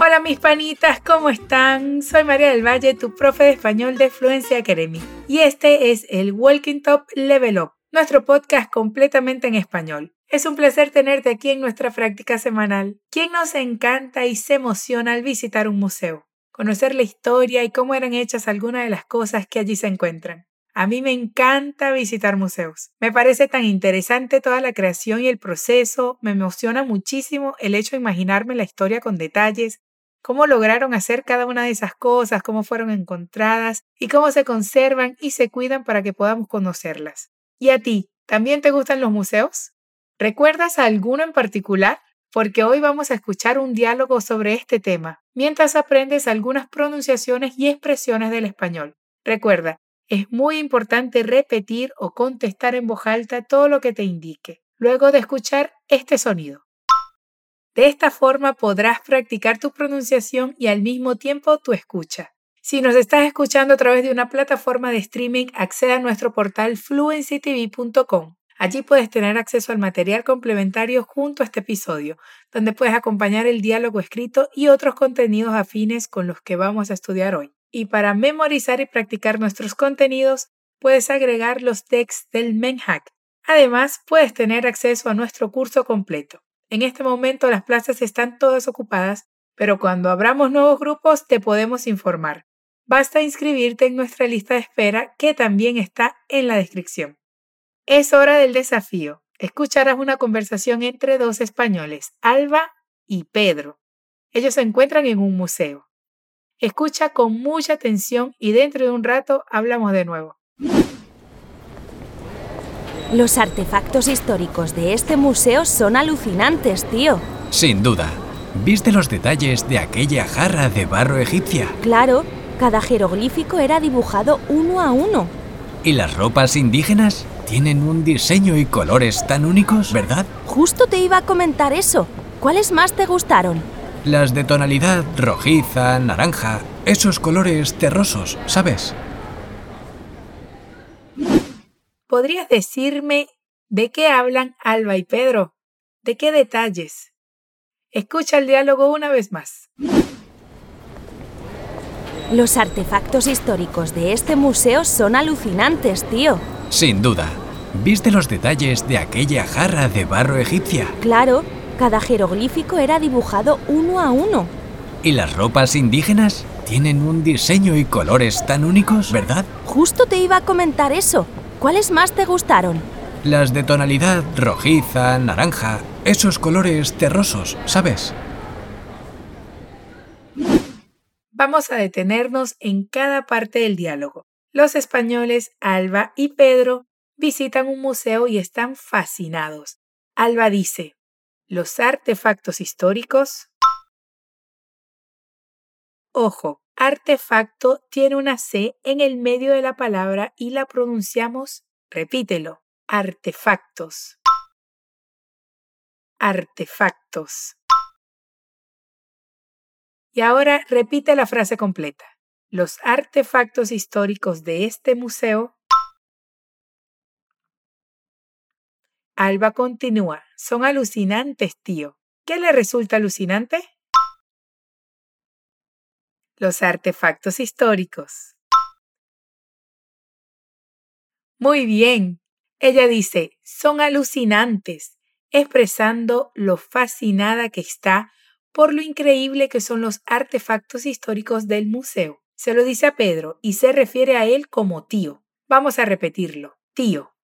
Hola mis panitas, ¿cómo están? Soy María del Valle, tu profe de español de Fluency Academy. Y este es el Walking Top Level Up, nuestro podcast completamente en español. Es un placer tenerte aquí en nuestra práctica semanal. ¿Quién nos encanta y se emociona al visitar un museo? Conocer la historia y cómo eran hechas algunas de las cosas que allí se encuentran. A mí me encanta visitar museos. Me parece tan interesante toda la creación y el proceso. Me emociona muchísimo el hecho de imaginarme la historia con detalles, cómo lograron hacer cada una de esas cosas, cómo fueron encontradas y cómo se conservan y se cuidan para que podamos conocerlas. ¿Y a ti? ¿También te gustan los museos? ¿Recuerdas alguno en particular? Porque hoy vamos a escuchar un diálogo sobre este tema, mientras aprendes algunas pronunciaciones y expresiones del español. Recuerda, es muy importante repetir o contestar en voz alta todo lo que te indique, luego de escuchar este sonido. De esta forma podrás practicar tu pronunciación y al mismo tiempo tu escucha. Si nos estás escuchando a través de una plataforma de streaming, acceda a nuestro portal fluencytv.com. Allí puedes tener acceso al material complementario junto a este episodio, donde puedes acompañar el diálogo escrito y otros contenidos afines con los que vamos a estudiar hoy. Y para memorizar y practicar nuestros contenidos, puedes agregar los texts del Menhack. Además, puedes tener acceso a nuestro curso completo. En este momento las plazas están todas ocupadas, pero cuando abramos nuevos grupos te podemos informar. Basta inscribirte en nuestra lista de espera que también está en la descripción. Es hora del desafío. Escucharás una conversación entre dos españoles, Alba y Pedro. Ellos se encuentran en un museo. Escucha con mucha atención y dentro de un rato hablamos de nuevo. Los artefactos históricos de este museo son alucinantes, tío. Sin duda. ¿Viste los detalles de aquella jarra de barro egipcia? Claro, cada jeroglífico era dibujado uno a uno. ¿Y las ropas indígenas? Tienen un diseño y colores tan únicos, ¿verdad? Justo te iba a comentar eso. ¿Cuáles más te gustaron? Las de tonalidad rojiza, naranja, esos colores terrosos, ¿sabes? ¿Podrías decirme de qué hablan Alba y Pedro? ¿De qué detalles? Escucha el diálogo una vez más. Los artefactos históricos de este museo son alucinantes, tío. Sin duda. ¿Viste los detalles de aquella jarra de barro egipcia? Claro, cada jeroglífico era dibujado uno a uno. ¿Y las ropas indígenas? Tienen un diseño y colores tan únicos, ¿verdad? Justo te iba a comentar eso. ¿Cuáles más te gustaron? Las de tonalidad rojiza, naranja, esos colores terrosos, ¿sabes? Vamos a detenernos en cada parte del diálogo. Los españoles Alba y Pedro visitan un museo y están fascinados. Alba dice, los artefactos históricos. Ojo, artefacto tiene una C en el medio de la palabra y la pronunciamos, repítelo, artefactos. Artefactos. Y ahora repite la frase completa. Los artefactos históricos de este museo Alba continúa. Son alucinantes, tío. ¿Qué le resulta alucinante? Los artefactos históricos. Muy bien. Ella dice, son alucinantes, expresando lo fascinada que está por lo increíble que son los artefactos históricos del museo. Se lo dice a Pedro y se refiere a él como tío. Vamos a repetirlo. Tío.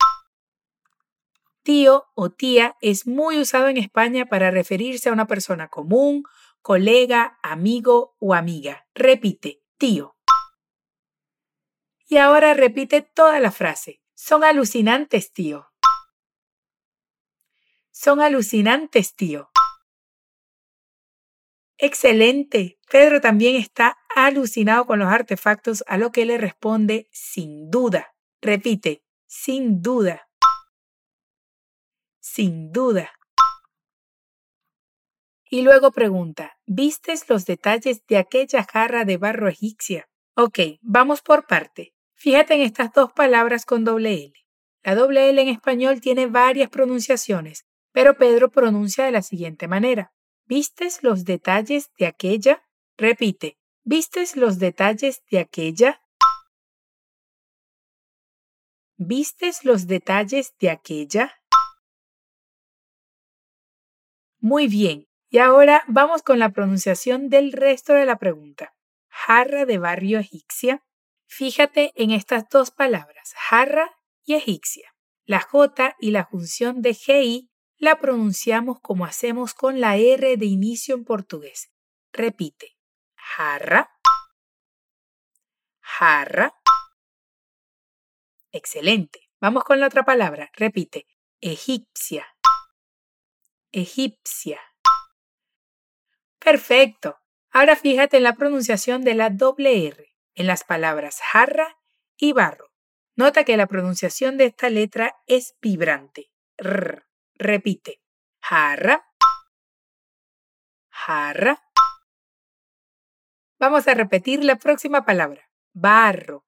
Tío o tía es muy usado en España para referirse a una persona común, colega, amigo o amiga. Repite, tío. Y ahora repite toda la frase. Son alucinantes, tío. Son alucinantes, tío. Excelente. Pedro también está alucinado con los artefactos, a lo que le responde sin duda. Repite, sin duda sin duda. Y luego pregunta, ¿vistes los detalles de aquella jarra de barro egipcia? Ok, vamos por parte. Fíjate en estas dos palabras con doble L. La doble L en español tiene varias pronunciaciones, pero Pedro pronuncia de la siguiente manera. ¿Vistes los detalles de aquella? Repite. ¿Vistes los detalles de aquella? ¿Vistes los detalles de aquella? Muy bien. Y ahora vamos con la pronunciación del resto de la pregunta. Jarra de barrio egipcia. Fíjate en estas dos palabras, jarra y egipcia. La J y la función de GI la pronunciamos como hacemos con la R de inicio en portugués. Repite. Jarra. Jarra. Excelente. Vamos con la otra palabra. Repite. Egipcia. Egipcia. Perfecto. Ahora fíjate en la pronunciación de la doble R en las palabras jarra y barro. Nota que la pronunciación de esta letra es vibrante. Repite. Jarra. Jarra. Vamos a repetir la próxima palabra. Barro.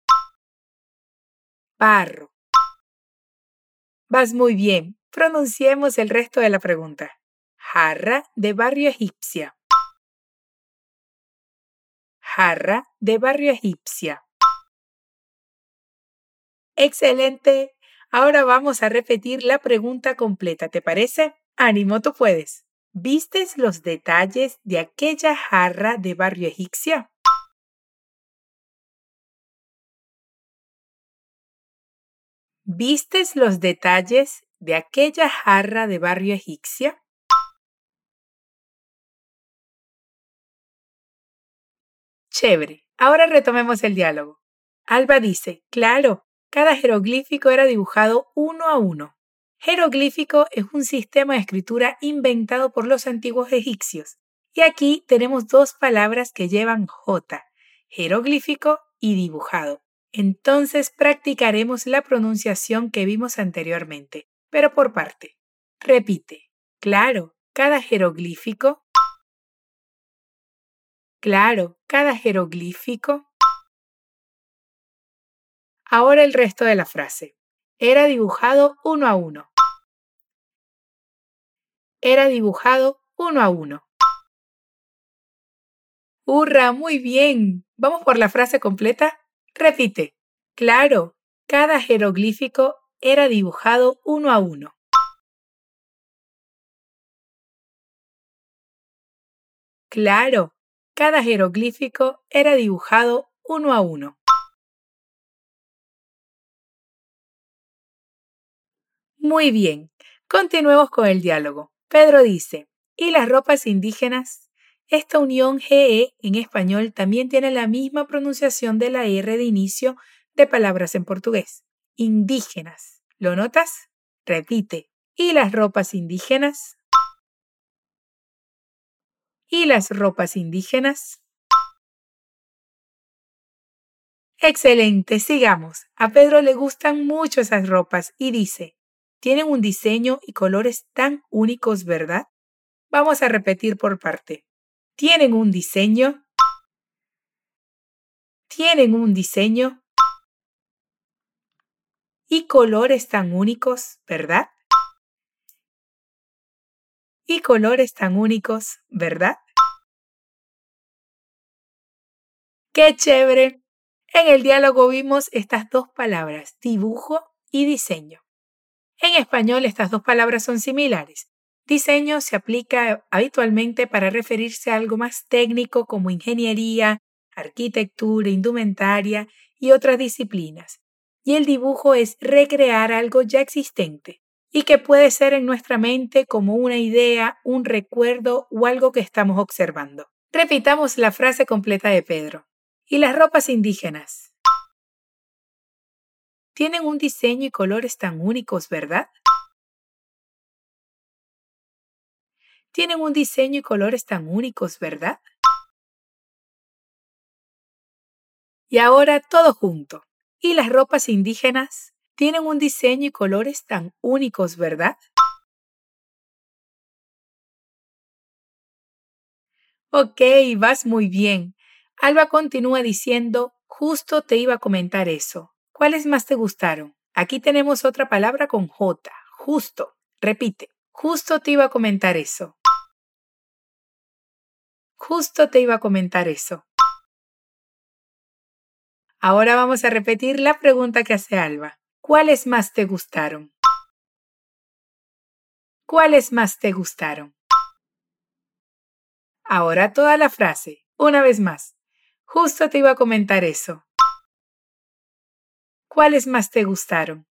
Barro. Vas muy bien. Pronunciemos el resto de la pregunta. Jarra de barrio egipcia. Jarra de barrio egipcia. Excelente. Ahora vamos a repetir la pregunta completa, ¿te parece? Ánimo, tú puedes. ¿Vistes los detalles de aquella jarra de barrio egipcia? ¿Vistes los detalles de aquella jarra de barrio egipcia? Chévere. Ahora retomemos el diálogo. Alba dice, claro, cada jeroglífico era dibujado uno a uno. Jeroglífico es un sistema de escritura inventado por los antiguos egipcios. Y aquí tenemos dos palabras que llevan J, jeroglífico y dibujado. Entonces practicaremos la pronunciación que vimos anteriormente, pero por parte. Repite. Claro, cada jeroglífico. Claro, cada jeroglífico. Ahora el resto de la frase. Era dibujado uno a uno. Era dibujado uno a uno. ¡Hurra! Muy bien. ¿Vamos por la frase completa? Repite. Claro, cada jeroglífico era dibujado uno a uno. Claro, cada jeroglífico era dibujado uno a uno. Muy bien, continuemos con el diálogo. Pedro dice, ¿y las ropas indígenas? Esta unión GE en español también tiene la misma pronunciación de la R de inicio de palabras en portugués. Indígenas. ¿Lo notas? Repite. ¿Y las ropas indígenas? ¿Y las ropas indígenas? Excelente, sigamos. A Pedro le gustan mucho esas ropas y dice, tienen un diseño y colores tan únicos, ¿verdad? Vamos a repetir por parte tienen un diseño, tienen un diseño y colores tan únicos, ¿verdad? Y colores tan únicos, ¿verdad? ¡Qué chévere! En el diálogo vimos estas dos palabras, dibujo y diseño. En español estas dos palabras son similares, Diseño se aplica habitualmente para referirse a algo más técnico como ingeniería, arquitectura, indumentaria y otras disciplinas. Y el dibujo es recrear algo ya existente y que puede ser en nuestra mente como una idea, un recuerdo o algo que estamos observando. Repitamos la frase completa de Pedro. ¿Y las ropas indígenas? Tienen un diseño y colores tan únicos, ¿verdad? Tienen un diseño y colores tan únicos, ¿verdad? Y ahora todo junto. ¿Y las ropas indígenas? Tienen un diseño y colores tan únicos, ¿verdad? Ok, vas muy bien. Alba continúa diciendo, justo te iba a comentar eso. ¿Cuáles más te gustaron? Aquí tenemos otra palabra con J, justo. Repite, Justo te iba a comentar eso. Justo te iba a comentar eso. Ahora vamos a repetir la pregunta que hace Alba. ¿Cuáles más te gustaron? ¿Cuáles más te gustaron? Ahora toda la frase, una vez más. Justo te iba a comentar eso. ¿Cuáles más te gustaron?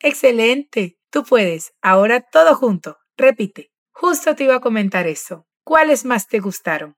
Excelente, tú puedes. Ahora todo junto. Repite. Justo te iba a comentar eso. ¿Cuáles más te gustaron?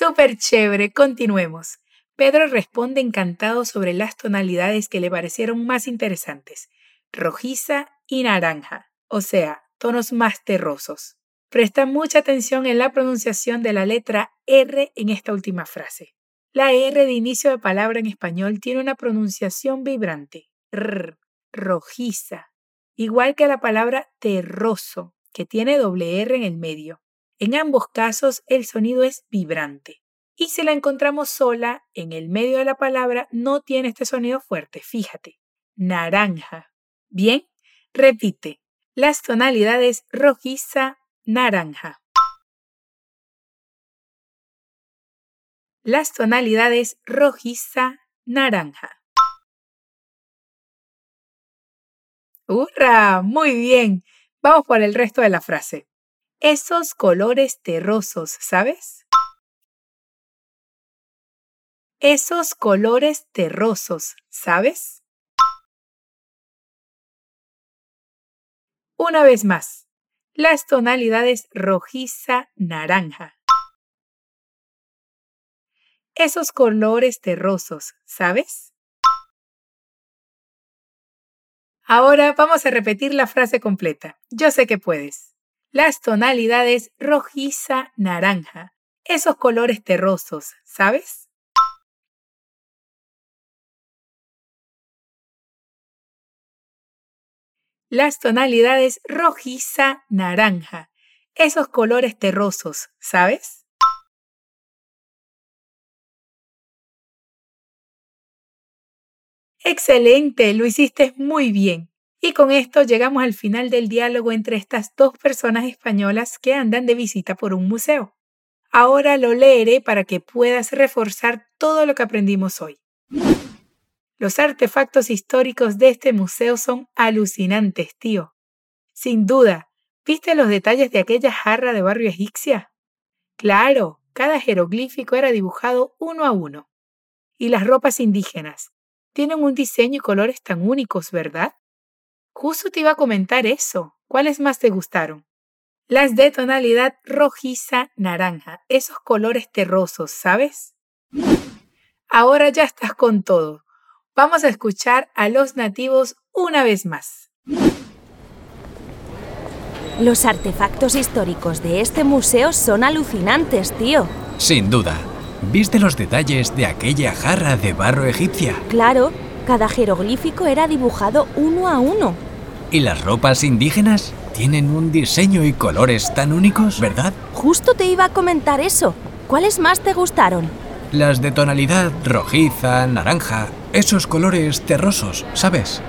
Súper chévere, continuemos. Pedro responde encantado sobre las tonalidades que le parecieron más interesantes, rojiza y naranja, o sea, tonos más terrosos. Presta mucha atención en la pronunciación de la letra R en esta última frase. La R de inicio de palabra en español tiene una pronunciación vibrante, r, rojiza, igual que la palabra terroso, que tiene doble R en el medio. En ambos casos el sonido es vibrante. Y si la encontramos sola, en el medio de la palabra no tiene este sonido fuerte, fíjate. Naranja. Bien, repite. Las tonalidades rojiza, naranja. Las tonalidades rojiza, naranja. ¡Hurra! Muy bien. Vamos por el resto de la frase esos colores terrosos, ¿sabes? Esos colores terrosos, ¿sabes? Una vez más, las tonalidades rojiza, naranja. Esos colores terrosos, ¿sabes? Ahora vamos a repetir la frase completa. Yo sé que puedes las tonalidades rojiza, naranja, esos colores terrosos, ¿sabes? Las tonalidades rojiza, naranja, esos colores terrosos, ¿sabes? Excelente, lo hiciste muy bien. Y con esto llegamos al final del diálogo entre estas dos personas españolas que andan de visita por un museo. Ahora lo leeré para que puedas reforzar todo lo que aprendimos hoy. Los artefactos históricos de este museo son alucinantes, tío. Sin duda, ¿viste los detalles de aquella jarra de barrio egipcia? Claro, cada jeroglífico era dibujado uno a uno. Y las ropas indígenas. Tienen un diseño y colores tan únicos, ¿verdad? Justo te iba a comentar eso. ¿Cuáles más te gustaron? Las de tonalidad rojiza naranja, esos colores terrosos, ¿sabes? Ahora ya estás con todo. Vamos a escuchar a los nativos una vez más. Los artefactos históricos de este museo son alucinantes, tío. Sin duda. ¿Viste los detalles de aquella jarra de barro egipcia? Claro, cada jeroglífico era dibujado uno a uno. ¿Y las ropas indígenas? Tienen un diseño y colores tan únicos, ¿verdad? Justo te iba a comentar eso. ¿Cuáles más te gustaron? Las de tonalidad rojiza, naranja, esos colores terrosos, ¿sabes?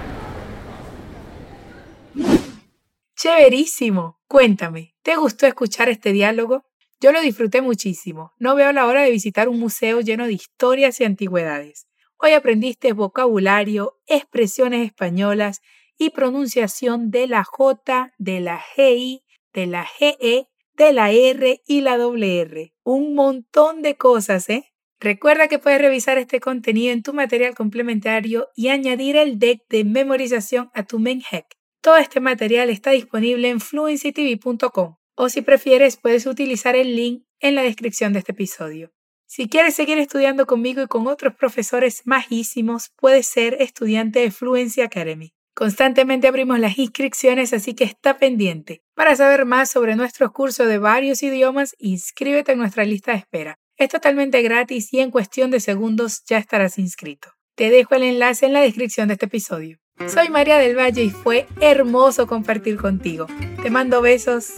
Chéverísimo. Cuéntame, ¿te gustó escuchar este diálogo? Yo lo disfruté muchísimo. No veo la hora de visitar un museo lleno de historias y antigüedades. Hoy aprendiste vocabulario, expresiones españolas y pronunciación de la J, de la GI, de la GE, de la R y la WR. Un montón de cosas, ¿eh? Recuerda que puedes revisar este contenido en tu material complementario y añadir el deck de memorización a tu MenHack. Todo este material está disponible en fluencytv.com o si prefieres puedes utilizar el link en la descripción de este episodio. Si quieres seguir estudiando conmigo y con otros profesores majísimos, puedes ser estudiante de Fluency Academy. Constantemente abrimos las inscripciones, así que está pendiente. Para saber más sobre nuestros cursos de varios idiomas, inscríbete en nuestra lista de espera. Es totalmente gratis y en cuestión de segundos ya estarás inscrito. Te dejo el enlace en la descripción de este episodio. Soy María del Valle y fue hermoso compartir contigo. Te mando besos.